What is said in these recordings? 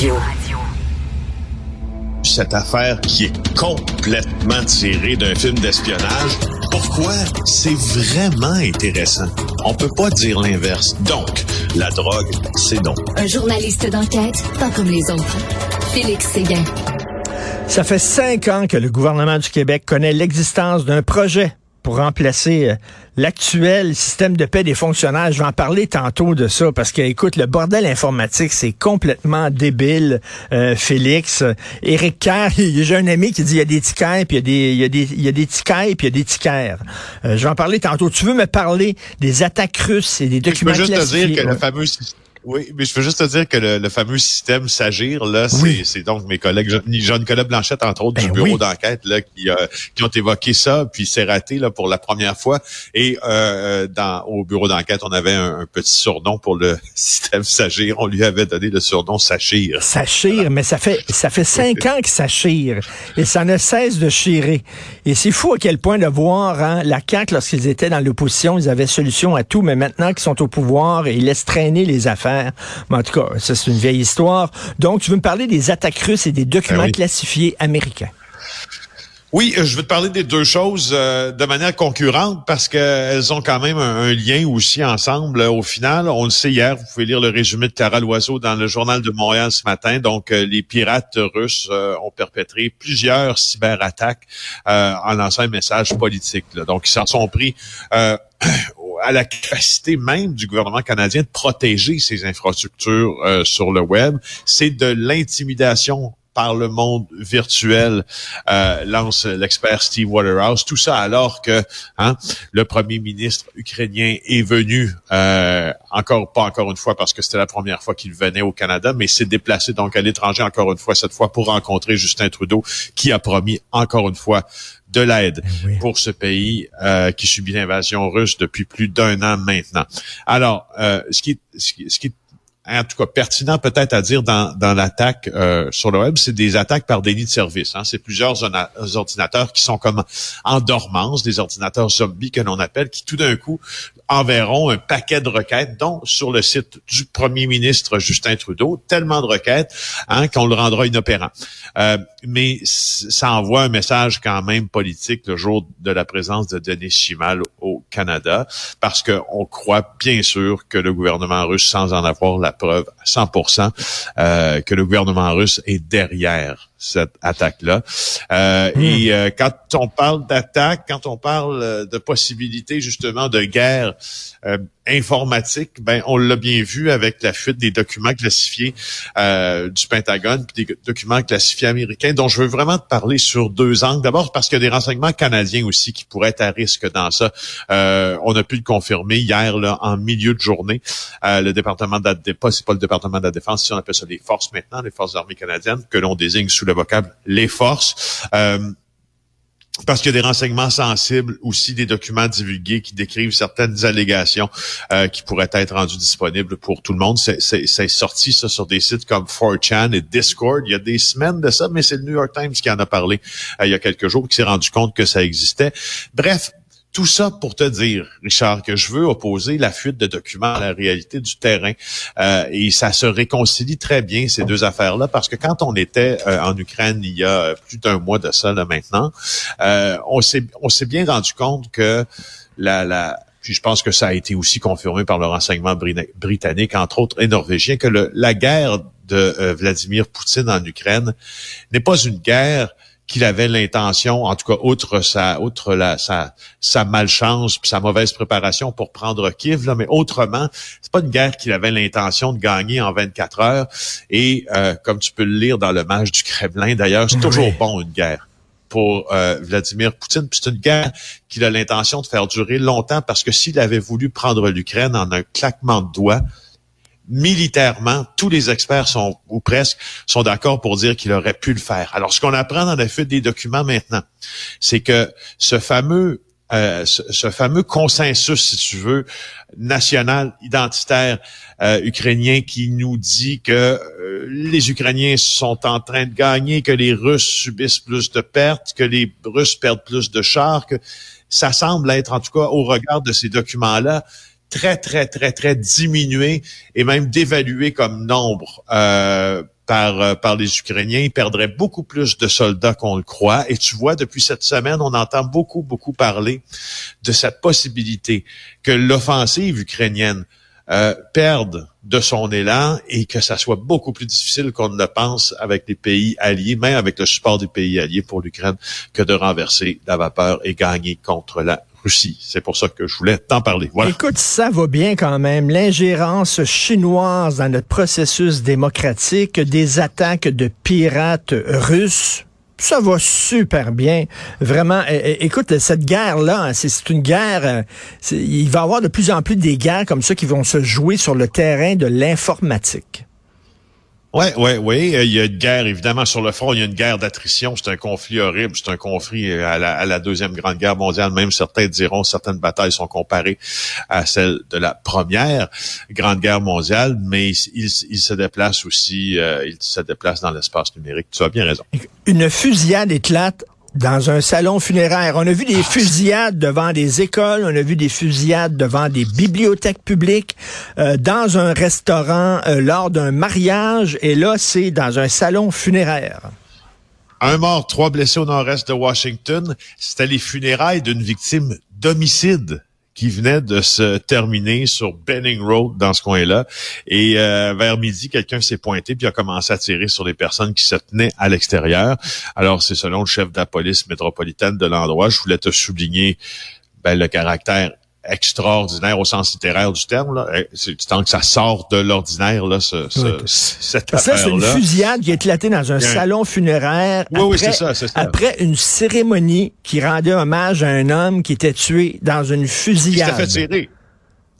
Radio. Cette affaire qui est complètement tirée d'un film d'espionnage, pourquoi c'est vraiment intéressant? On peut pas dire l'inverse. Donc, la drogue, c'est donc. Un journaliste d'enquête, pas comme les autres. Félix Séguin. Ça fait cinq ans que le gouvernement du Québec connaît l'existence d'un projet pour remplacer euh, l'actuel système de paix des fonctionnaires. Je vais en parler tantôt de ça parce que, écoute, le bordel informatique, c'est complètement débile, euh, Félix. Éric Kerr, j'ai un ami qui dit il y a des tickets, puis il y a des, il y a des, il y a des tickets, puis il y a des tickers. Euh, je vais en parler tantôt. Tu veux me parler des attaques russes et des documents Je peux juste te dire que classifiés? le fameux oui, mais je veux juste te dire que le, le fameux système S'agir, là, c'est, Oui. c'est donc mes collègues, Jean- Jean-Nicolas Blanchette, entre autres, Ben du bureau oui. d'enquête, là, qui, euh, qui ont évoqué ça, puis c'est raté, là, pour la première fois. Et euh, dans au bureau d'enquête, on avait un, un petit surnom pour le système S'agir. On lui avait donné le surnom Sachir. Ça chire, mais ça fait ça fait cinq ans que ça chire et ça ne cesse de chirer. Et c'est fou à quel point de voir hein, la CAQ lorsqu'ils étaient dans l'opposition, ils avaient solution à tout, mais maintenant qu'ils sont au pouvoir ils laissent traîner les affaires. Mais en tout cas, ça c'est une vieille histoire. Donc tu veux me parler des attaques russes et des documents Ben oui. classifiés américains. Oui, euh, je veux te parler des deux choses euh, de manière concurrente parce qu'elles ont quand même un, un lien aussi ensemble. Euh, Au final, on le sait hier, vous pouvez lire le résumé de Clara Loiseau dans le journal de Montréal ce matin. Donc, euh, les pirates russes ont perpétré plusieurs cyberattaques en lançant un message politique. là. Donc, ils s'en sont pris à la capacité même du gouvernement canadien de protéger ses infrastructures euh, sur le web. C'est de l'intimidation par le monde virtuel, euh, lance l'expert Steve Waterhouse. Tout ça alors que hein, le premier ministre ukrainien est venu, euh, encore pas encore une fois parce que c'était la première fois qu'il venait au Canada, mais s'est déplacé donc à l'étranger encore une fois cette fois pour rencontrer Justin Trudeau, qui a promis encore une fois de l'aide oui. pour ce pays euh, qui subit l'invasion russe depuis plus d'un an maintenant. Alors, euh, ce qui ce qui, ce qui en tout cas pertinent peut-être à dire dans, dans l'attaque euh, sur le web, c'est des attaques par délit de service. Hein. C'est plusieurs ordinateurs qui sont comme en dormance, des ordinateurs zombies que l'on appelle, qui tout d'un coup enverront un paquet de requêtes, dont sur le site du premier ministre Justin Trudeau, tellement de requêtes hein, qu'on le rendra inopérant. Euh, mais ça envoie un message quand même politique le jour de la présence de Denis Chimal au Canada, parce qu'on croit bien sûr que le gouvernement russe, sans en avoir la preuve à 100%, euh, que le gouvernement russe est derrière cette attaque-là. Euh, Et euh, quand on parle d'attaque, quand on parle euh, de possibilité justement de guerre euh, informatique, ben on l'a bien vu avec la fuite des documents classifiés euh, du Pentagone, puis des documents classifiés américains, dont je veux vraiment te parler sur deux angles. D'abord parce qu'il y a des renseignements canadiens aussi qui pourraient être à risque dans ça. Euh, on a pu le confirmer hier là, en milieu de journée. Euh, le département de la défense, c'est pas le département de la défense, si on appelle ça les forces maintenant, les forces armées canadiennes, que l'on désigne sous le vocable les forces. Euh, parce qu'il y a des renseignements sensibles, aussi des documents divulgués qui décrivent certaines allégations euh, qui pourraient être rendues disponibles pour tout le monde. C'est- sorti ça sur des sites comme 4chan et Discord. Il y a des semaines de ça, mais c'est le New York Times qui en a parlé euh, il y a quelques jours, qui s'est rendu compte que ça existait. Bref, tout ça pour te dire, Richard, que je veux opposer la fuite de documents à la réalité du terrain. Euh, et ça se réconcilie très bien, ces deux affaires-là, parce que quand on était euh, en Ukraine il y a plus d'un mois de ça là, maintenant, euh, on s'est bien rendu compte que la, puis je pense que ça a été aussi confirmé par le renseignement britannique, entre autres, et norvégien, que la guerre de Vladimir Poutine en Ukraine n'est pas une guerre qu'il avait l'intention, en tout cas, outre sa, outre la, sa, sa malchance puis sa mauvaise préparation pour prendre Kiev, là, mais autrement, c'est pas une guerre qu'il avait l'intention de gagner en 24 heures. Et euh, comme tu peux le lire dans le match du Kremlin, d'ailleurs, c'est toujours bon une guerre pour euh, Vladimir Poutine. Puis c'est une guerre qu'il a l'intention de faire durer longtemps parce que s'il avait voulu prendre l'Ukraine en un claquement de doigts, militairement, tous les experts sont, ou presque, sont d'accord pour dire qu'il aurait pu le faire. Alors, ce qu'on apprend dans la fuite des documents maintenant, c'est que ce fameux euh, ce, fameux consensus, si tu veux, national, identitaire euh, ukrainien qui nous dit que euh, les Ukrainiens sont en train de gagner, que les Russes subissent plus de pertes, que les Russes perdent plus de chars, que ça semble être, en tout cas, au regard de ces documents-là, très, très, très, très diminué et même dévalué comme nombre. Euh, par, euh, par les Ukrainiens. Ils perdraient beaucoup plus de soldats qu'on le croit. Et tu vois, depuis cette semaine, on entend beaucoup, beaucoup parler de cette possibilité que l'offensive ukrainienne euh, perde de son élan et que ça soit beaucoup plus difficile qu'on ne le pense avec les pays alliés, même avec le support des pays alliés pour l'Ukraine, que de renverser la vapeur et gagner contre la Russie. C'est pour ça que je voulais t'en parler. Voilà. Écoute, ça va bien quand même. L'ingérence chinoise dans notre processus démocratique, des attaques de pirates russes, ça va super bien. Vraiment, écoute, cette guerre-là, hein, c'est une guerre, euh, il va y avoir de plus en plus des guerres comme ça qui vont se jouer sur le terrain de l'informatique. Oui, oui, oui. Il y a une guerre, évidemment, sur le front, il y a une guerre d'attrition. C'est un conflit horrible. C'est un conflit à la, Deuxième Grande Guerre mondiale. Même certains diront certaines batailles sont comparées à celles de la Première Grande Guerre mondiale, mais il, se déplace aussi, euh, se dans l'espace numérique. Tu as bien raison. Une fusillade éclate dans un salon funéraire. On a vu des fusillades devant des écoles, on a vu des fusillades devant des bibliothèques publiques, euh, dans un restaurant, euh, lors d'un mariage, et là, c'est dans un salon funéraire. Un mort, trois blessés au nord-est de Washington. C'était les funérailles d'une victime d'homicide qui venait de se terminer sur Benning Road dans ce coin-là. Et euh, vers midi, quelqu'un s'est pointé puis a commencé à tirer sur les personnes qui se tenaient à l'extérieur. Alors, c'est selon le chef de la police métropolitaine de l'endroit. Je voulais te souligner ben, le caractère extraordinaire au sens littéraire du terme. Là. Eh, c'est tant que ça sort de l'ordinaire, là, ce, ce, cette affaire-là. c'est une fusillade qui est éclatée dans un salon funéraire oui, après, oui, c'est ça, ça, après une cérémonie qui rendait hommage à un homme qui était tué dans une fusillade. Qui s'est fait tirer.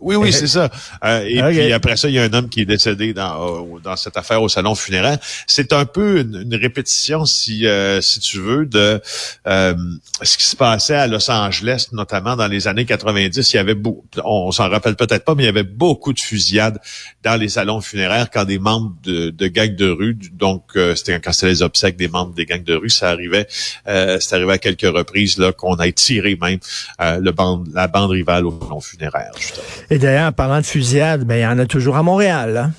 Oui, oui, c'est ça. Euh, et puis après ça, il y a un homme qui est décédé dans, dans cette affaire au salon funéraire. C'est un peu une, répétition, si euh, si tu veux, de euh, ce qui se passait à Los Angeles, notamment dans les années 90. Il y avait beaucoup, on s'en rappelle peut-être pas, mais il y avait beaucoup de fusillades dans les salons funéraires quand des membres de, de gangs de rue, donc c'était quand c'était les obsèques des membres des gangs de rue, ça arrivait, c'est arrivé à quelques reprises là qu'on a tiré même le bande, la bande rivale au salon funéraire. Justement. Et d'ailleurs, parlant de fusillade, ben, il y en a toujours à Montréal. Hein?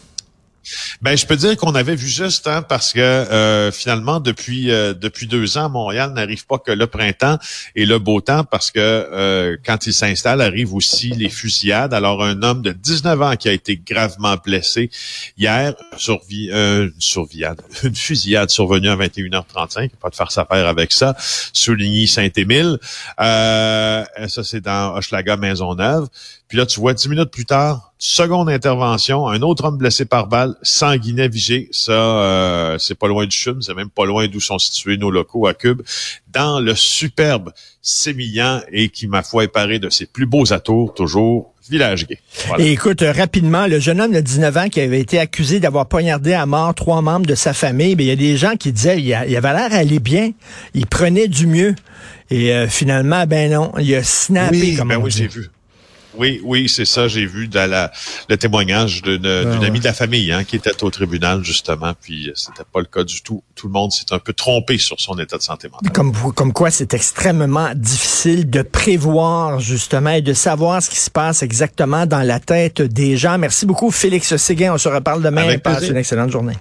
Ben, je peux dire qu'on avait vu juste, hein, parce que euh, finalement, depuis euh, depuis deux ans, Montréal n'arrive pas que le printemps et le beau temps, parce que euh, quand il s'installe, arrivent aussi les fusillades. Alors, un homme de 19 ans qui a été gravement blessé hier, survi une survillade, une fusillade survenue à 21h35, pas de faire sa paire avec ça, souligny Saint-Émile. ça, c'est dans Hochelaga Maisonneuve. Puis là, tu vois, dix minutes plus tard, seconde intervention, un autre homme blessé par balle, sanguinet vigé. Ça, euh, c'est pas loin du CHUM, c'est même pas loin d'où sont situés nos locaux à Cube, dans le superbe Sémillant et qui, ma foi, est paré de ses plus beaux atours, toujours village gay. Et écoute, euh, rapidement, le jeune homme de 19 ans qui avait été accusé d'avoir poignardé à mort trois membres de sa famille, il y a des gens qui disaient il, avait l'air aller bien, il prenait du mieux. Et euh, finalement, ben non, il a snappé oui, comme ben oui, j'ai vu. Oui, oui, c'est ça. J'ai vu dans la, le témoignage d'une ah, amie de la famille hein, qui était au tribunal, justement, puis euh, c'était pas le cas du tout. Tout le monde s'est un peu trompé sur son état de santé mentale. Comme, comme quoi, c'est extrêmement difficile de prévoir, justement, et de savoir ce qui se passe exactement dans la tête des gens. Merci beaucoup, Félix Séguin. On se reparle demain. Passe une excellente journée.